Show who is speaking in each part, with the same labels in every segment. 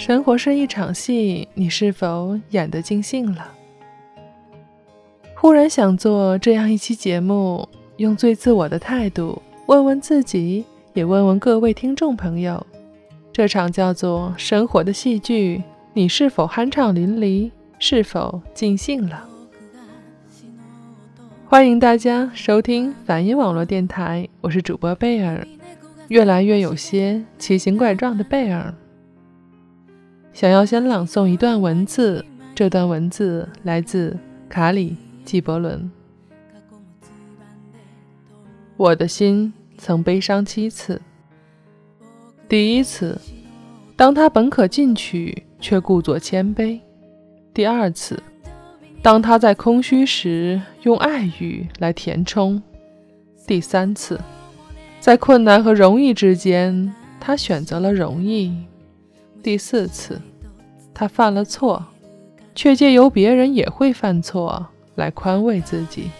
Speaker 1: 生活是一场戏，你是否演得尽兴了？忽然想做这样一期节目，用最自我的态度问问自己，也问问各位听众朋友：这场叫做生活的戏剧，你是否酣畅淋漓？是否尽兴了？欢迎大家收听反音网络电台，我是主播贝尔，越来越有些奇形怪状的贝尔。想要先朗诵一段文字，这段文字来自卡里·纪伯伦。我的心曾悲伤七次。第一次，当他本可进取，却故作谦卑；第二次，当他在空虚时用爱语来填充；第三次，在困难和容易之间，他选择了容易。第四次，他犯了错，却借由别人也会犯错来宽慰自己。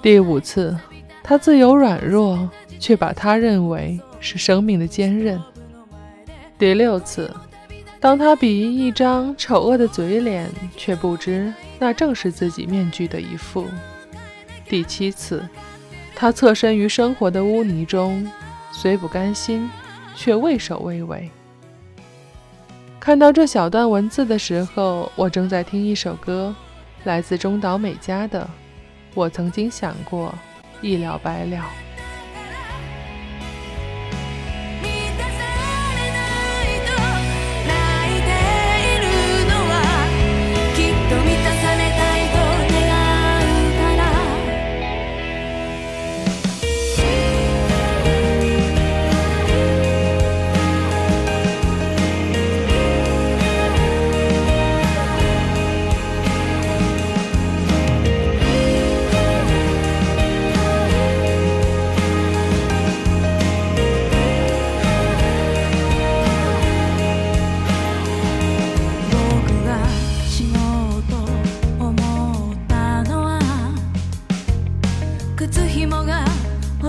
Speaker 1: 第五次，他自由软弱，却把他认为是生命的坚韧。第六次，当他比喻一张丑恶的嘴脸，却不知那正是自己面具的一副。第七次，他侧身于生活的污泥中，虽不甘心，却畏首畏尾。看到这小段文字的时候，我正在听一首歌，来自中岛美嘉的《我曾经想过一了百了》。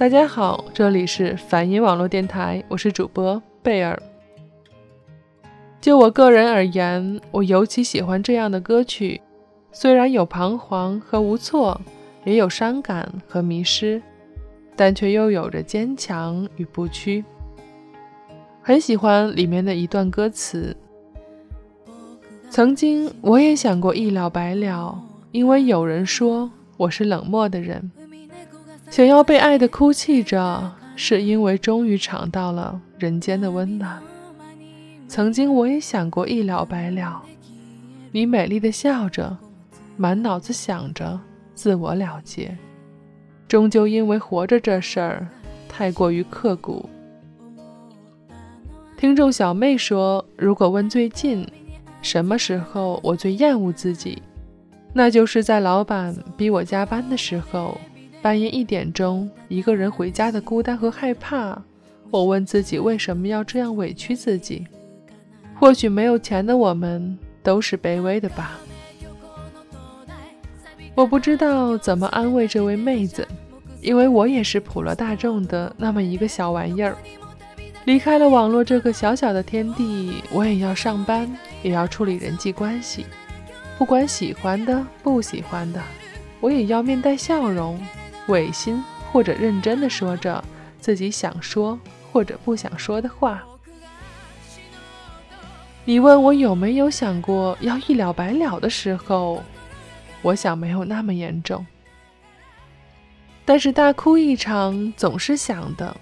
Speaker 1: 大家好，这里是梵音网络电台，我是主播贝尔。就我个人而言，我尤其喜欢这样的歌曲，虽然有彷徨和无措，也有伤感和迷失，但却又有着坚强与不屈。很喜欢里面的一段歌词：曾经我也想过一了百了，因为有人说我是冷漠的人。想要被爱的哭泣着，是因为终于尝到了人间的温暖。曾经我也想过一了百了，你美丽的笑着，满脑子想着自我了结。终究因为活着这事儿太过于刻骨。听众小妹说，如果问最近什么时候我最厌恶自己，那就是在老板逼我加班的时候。半夜一点钟，一个人回家的孤单和害怕。我问自己，为什么要这样委屈自己？或许没有钱的我们都是卑微的吧。我不知道怎么安慰这位妹子，因为我也是普罗大众的那么一个小玩意儿。离开了网络这个小小的天地，我也要上班，也要处理人际关系。不管喜欢的不喜欢的，我也要面带笑容。违心或者认真的说着自己想说或者不想说的话。你问我有没有想过要一了百了的时候，我想没有那么严重。但是大哭一场总是想的，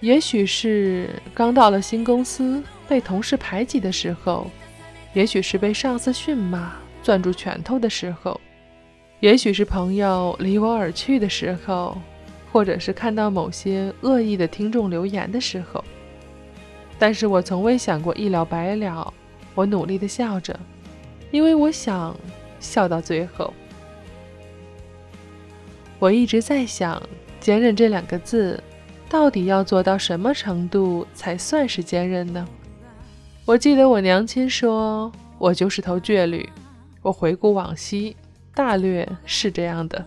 Speaker 1: 也许是刚到了新公司被同事排挤的时候，也许是被上司训骂攥住拳头的时候。也许是朋友离我而去的时候，或者是看到某些恶意的听众留言的时候，但是我从未想过一了百了。我努力的笑着，因为我想笑到最后。我一直在想，坚韧这两个字，到底要做到什么程度才算是坚韧呢？我记得我娘亲说，我就是头倔驴。我回顾往昔。大略是这样的。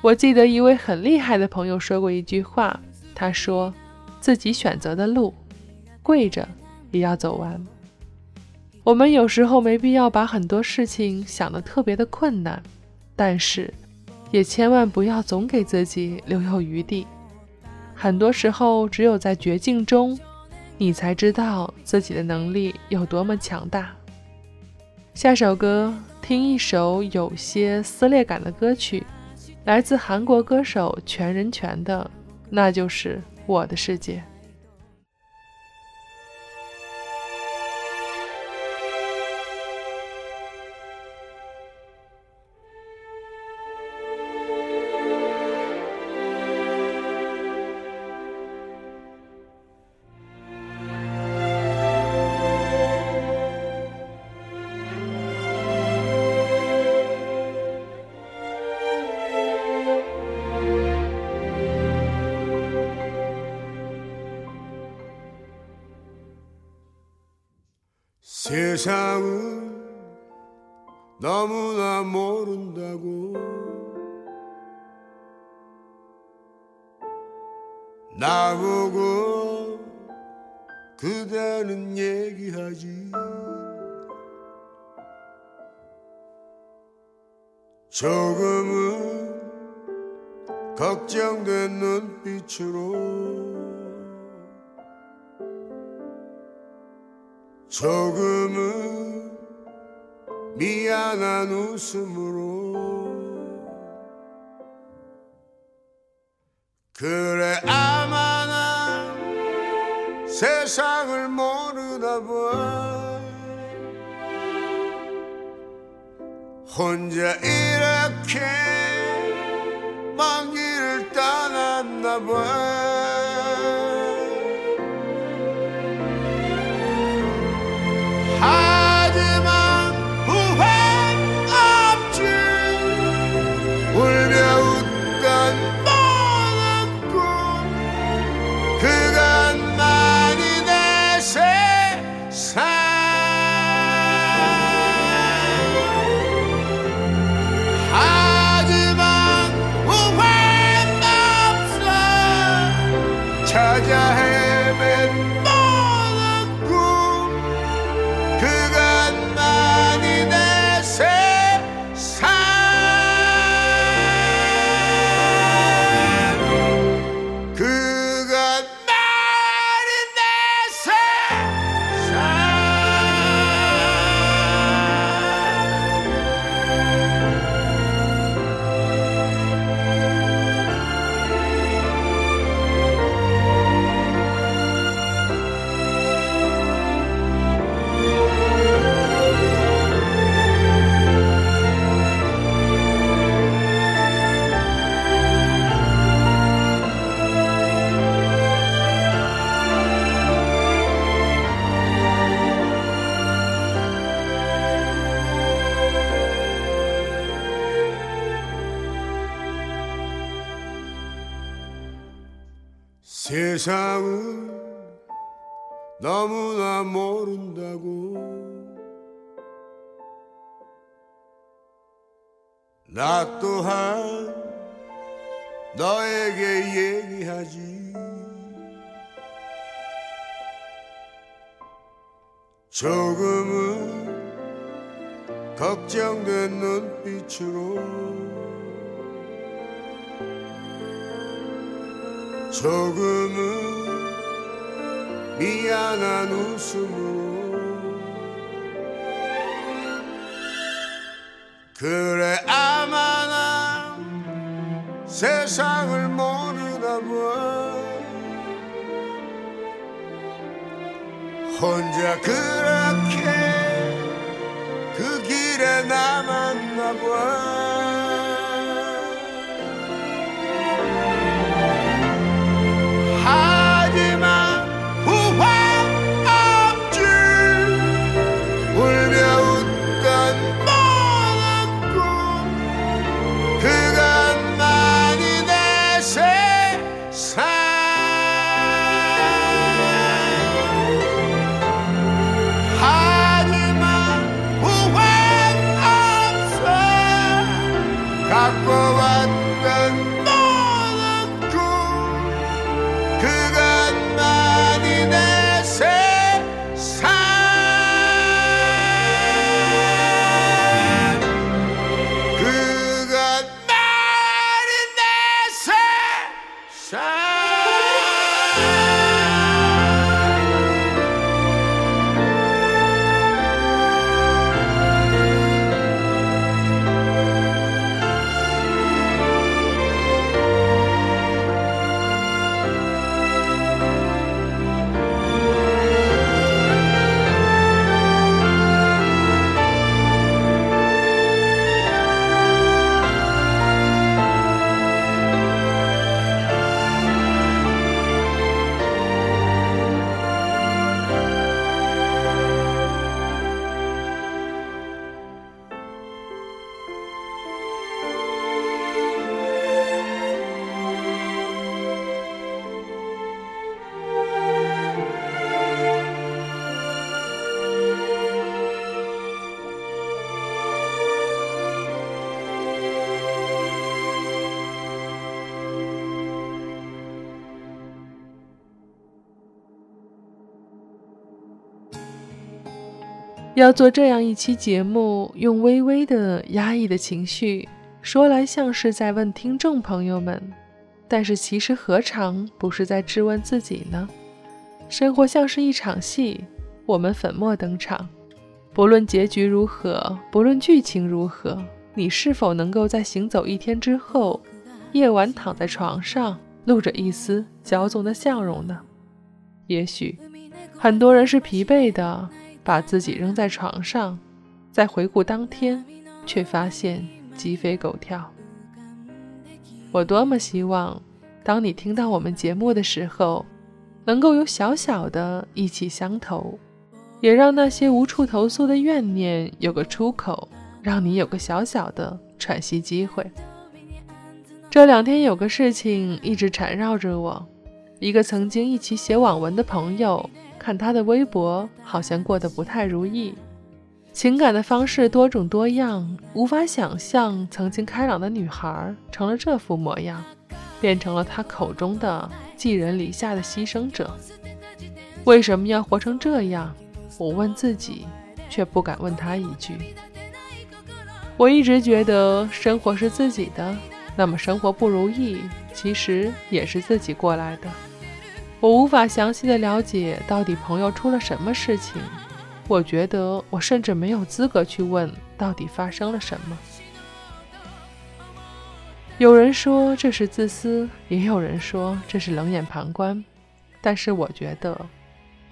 Speaker 1: 我记得一位很厉害的朋友说过一句话，他说：“自己选择的路，跪着也要走完。”我们有时候没必要把很多事情想得特别的困难，但是也千万不要总给自己留有余地。很多时候，只有在绝境中，你才知道自己的能力有多么强大。下首歌。听一首有些撕裂感的歌曲，来自韩国歌手全仁权的，那就是我的世界。
Speaker 2: 세상은 너무나 모른다고. 나보고 그대는 얘기하지. 조금은 걱정된 눈빛으로 조금은 미안한 웃음으로. 그래 아마 난 세상을 모르나 봐. 혼자 이렇게 먼 길을 떠났나 봐 세상은 너무나 모른다고. 나 또한 너에게 얘기하지. 조금은 걱정된 눈빛으로 조금은 미안한 웃음으로 그래 아마 난 세상을 모르나 봐. 혼자 그렇게 그 길에 남았나 봐
Speaker 1: 要做这样一期节目，用微微的压抑的情绪，说来像是在问听众朋友们，但是其实何尝不是在质问自己呢？生活像是一场戏，我们粉墨登场，不论结局如何，不论剧情如何，你是否能够在行走一天之后，夜晚躺在床上，露着一丝骄纵的笑容呢？也许很多人是疲惫的，把自己扔在床上，再回顾当天，却发现鸡飞狗跳。我多么希望，当你听到我们节目的时候，能够有小小的意气相投，也让那些无处投诉的怨念有个出口，让你有个小小的喘息机会。这两天有个事情一直缠绕着我，一个曾经一起写网文的朋友，看他的微博，好像过得不太如意，情感的方式多种多样，无法想象曾经开朗的女孩成了这副模样，变成了他口中的。寄人篱下的牺牲者，为什么要活成这样？我问自己，却不敢问他一句。我一直觉得生活是自己的，那么生活不如意，其实也是自己过来的。我无法详细的了解到底朋友出了什么事情，我觉得我甚至没有资格去问到底发生了什么。有人说这是自私，也有人说这是冷眼旁观。但是我觉得，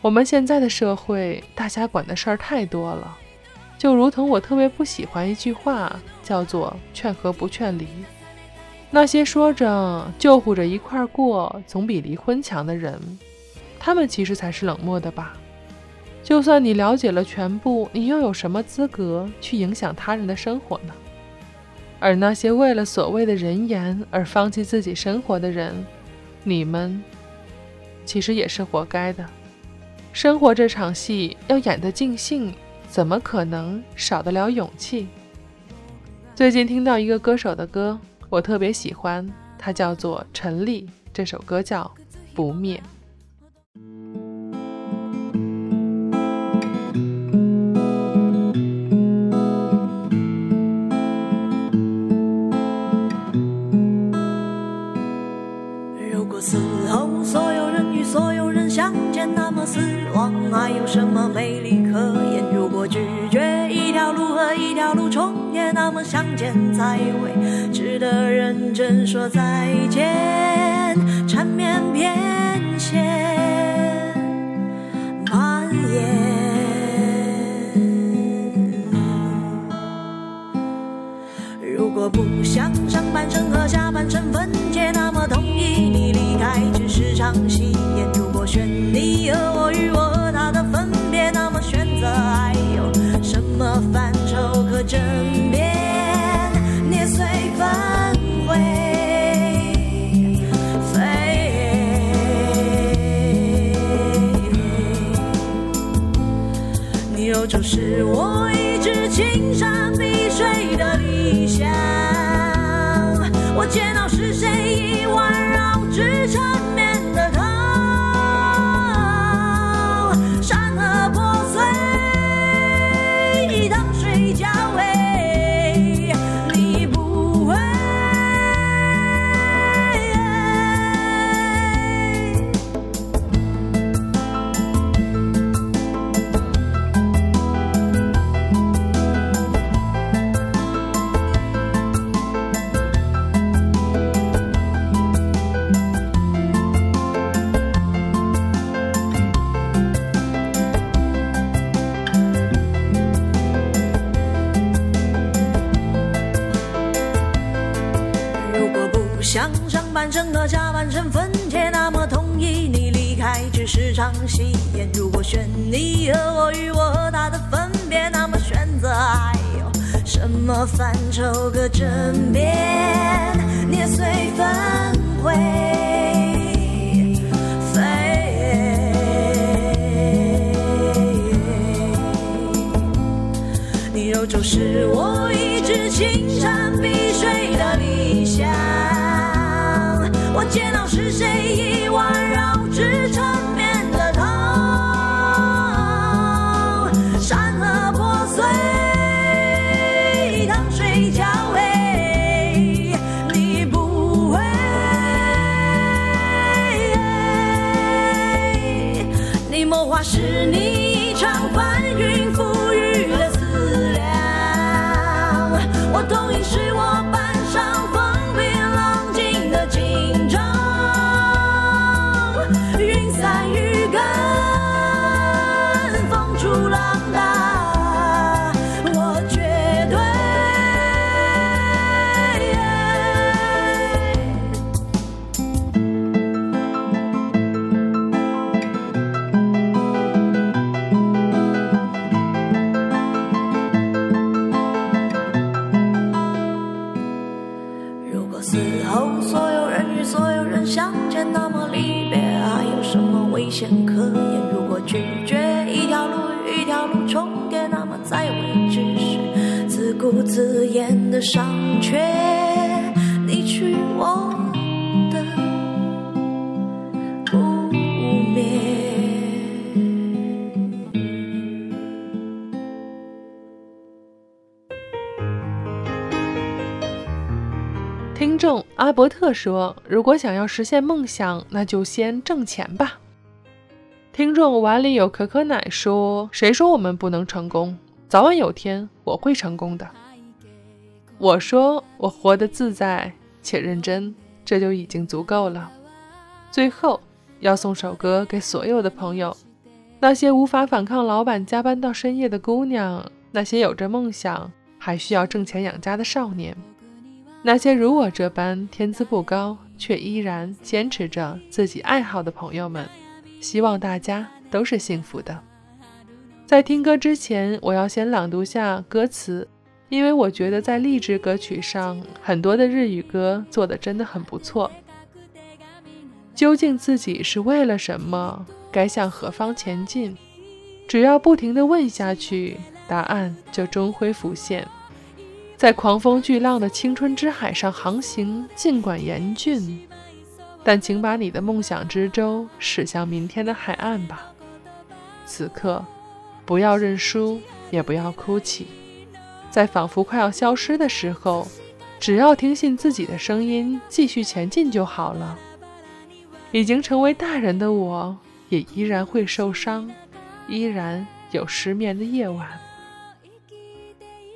Speaker 1: 我们现在的社会，大家管的事儿太多了。就如同我特别不喜欢一句话，叫做“劝和不劝离”。那些说着救护着一块过，总比离婚强的人，他们其实才是冷漠的吧？就算你了解了全部，你又有什么资格去影响他人的生活呢？而那些为了所谓的人言而放弃自己生活的人，你们其实也是活该的。生活这场戏要演得尽兴，怎么可能少得了勇气？最近听到一个歌手的歌，我特别喜欢，他叫做陈粒，这首歌叫《不灭》。
Speaker 3: 人说再见。缠绵偏跹蔓延。如果不想上半生和下半生分解，那么同意你离开只是场戏就么范畴可争辩？捏碎反悔，飞。你有就是我一直青山碧水的理想。我见到是谁已环绕
Speaker 1: 说：“如果想要实现梦想，那就先挣钱吧。”听众碗里有可可奶说：“谁说我们不能成功？早晚有天我会成功的。”我说：“我活得自在且认真，这就已经足够了。”最后要送首歌给所有的朋友，那些无法反抗老板加班到深夜的姑娘，那些有着梦想还需要挣钱养家的少年。那些如我这般天资不高却依然坚持着自己爱好的朋友们，希望大家都是幸福的。在听歌之前，我要先朗读下歌词，因为我觉得在励志歌曲上，很多的日语歌做的真的很不错。究竟自己是为了什么？该向何方前进？只要不停地问下去，答案就终会浮现。在狂风巨浪的青春之海上航行，尽管严峻，但请把你的梦想之舟驶向明天的海岸吧。此刻，不要认输，也不要哭泣，在仿佛快要消失的时候，只要听信自己的声音，继续前进就好了。已经成为大人的我，也依然会受伤，依然有失眠的夜晚。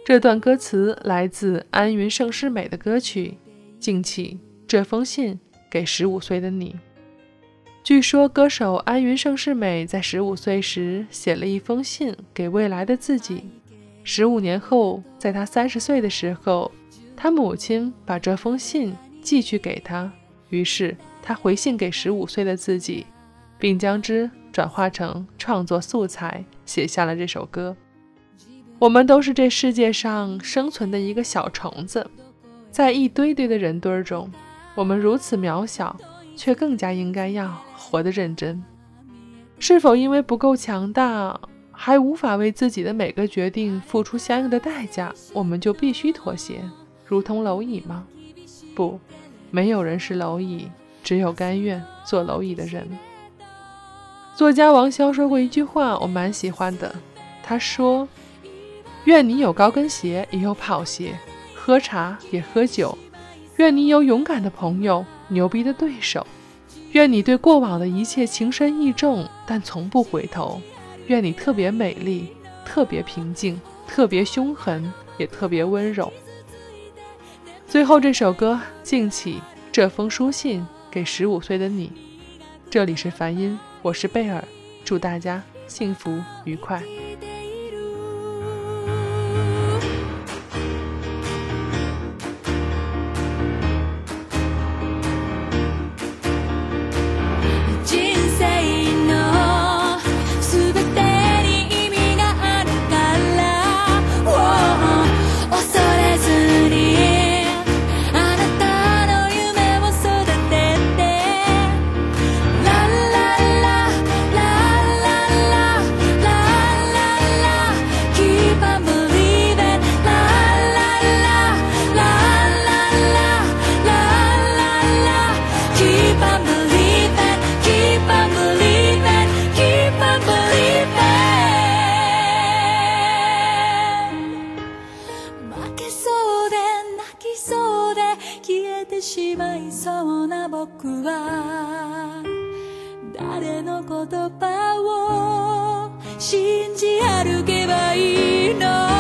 Speaker 1: 这段歌词来自安云盛世美的歌曲《敬起这封信给十五岁的你》。据说，歌手安云盛世美在十五岁时写了一封信给未来的自己。十五年后，在他三十岁的时候，他母亲把这封信寄去给他，于是他回信给十五岁的自己，并将之转化成创作素材，写下了这首歌。我们都是这世界上生存的一个小虫子，在一堆堆的人堆中，我们如此渺小，却更加应该要活得认真。是否因为不够强大，还无法为自己的每个决定付出相应的代价，我们就必须妥协，如同蝼蚁吗？不，没有人是蝼蚁，只有甘愿做蝼蚁的人。作家王潇说过一句话，我蛮喜欢的，他说。愿你有高跟鞋，也有跑鞋，喝茶也喝酒。愿你有勇敢的朋友，牛逼的对手。愿你对过往的一切情深意重，但从不回头。愿你特别美丽，特别平静，特别凶狠，也特别温柔。最后这首歌，敬起这封书信给十五岁的你。这里是梵音，我是贝尔，祝大家幸福愉快。
Speaker 4: は誰の言葉を信じ歩けばいいの？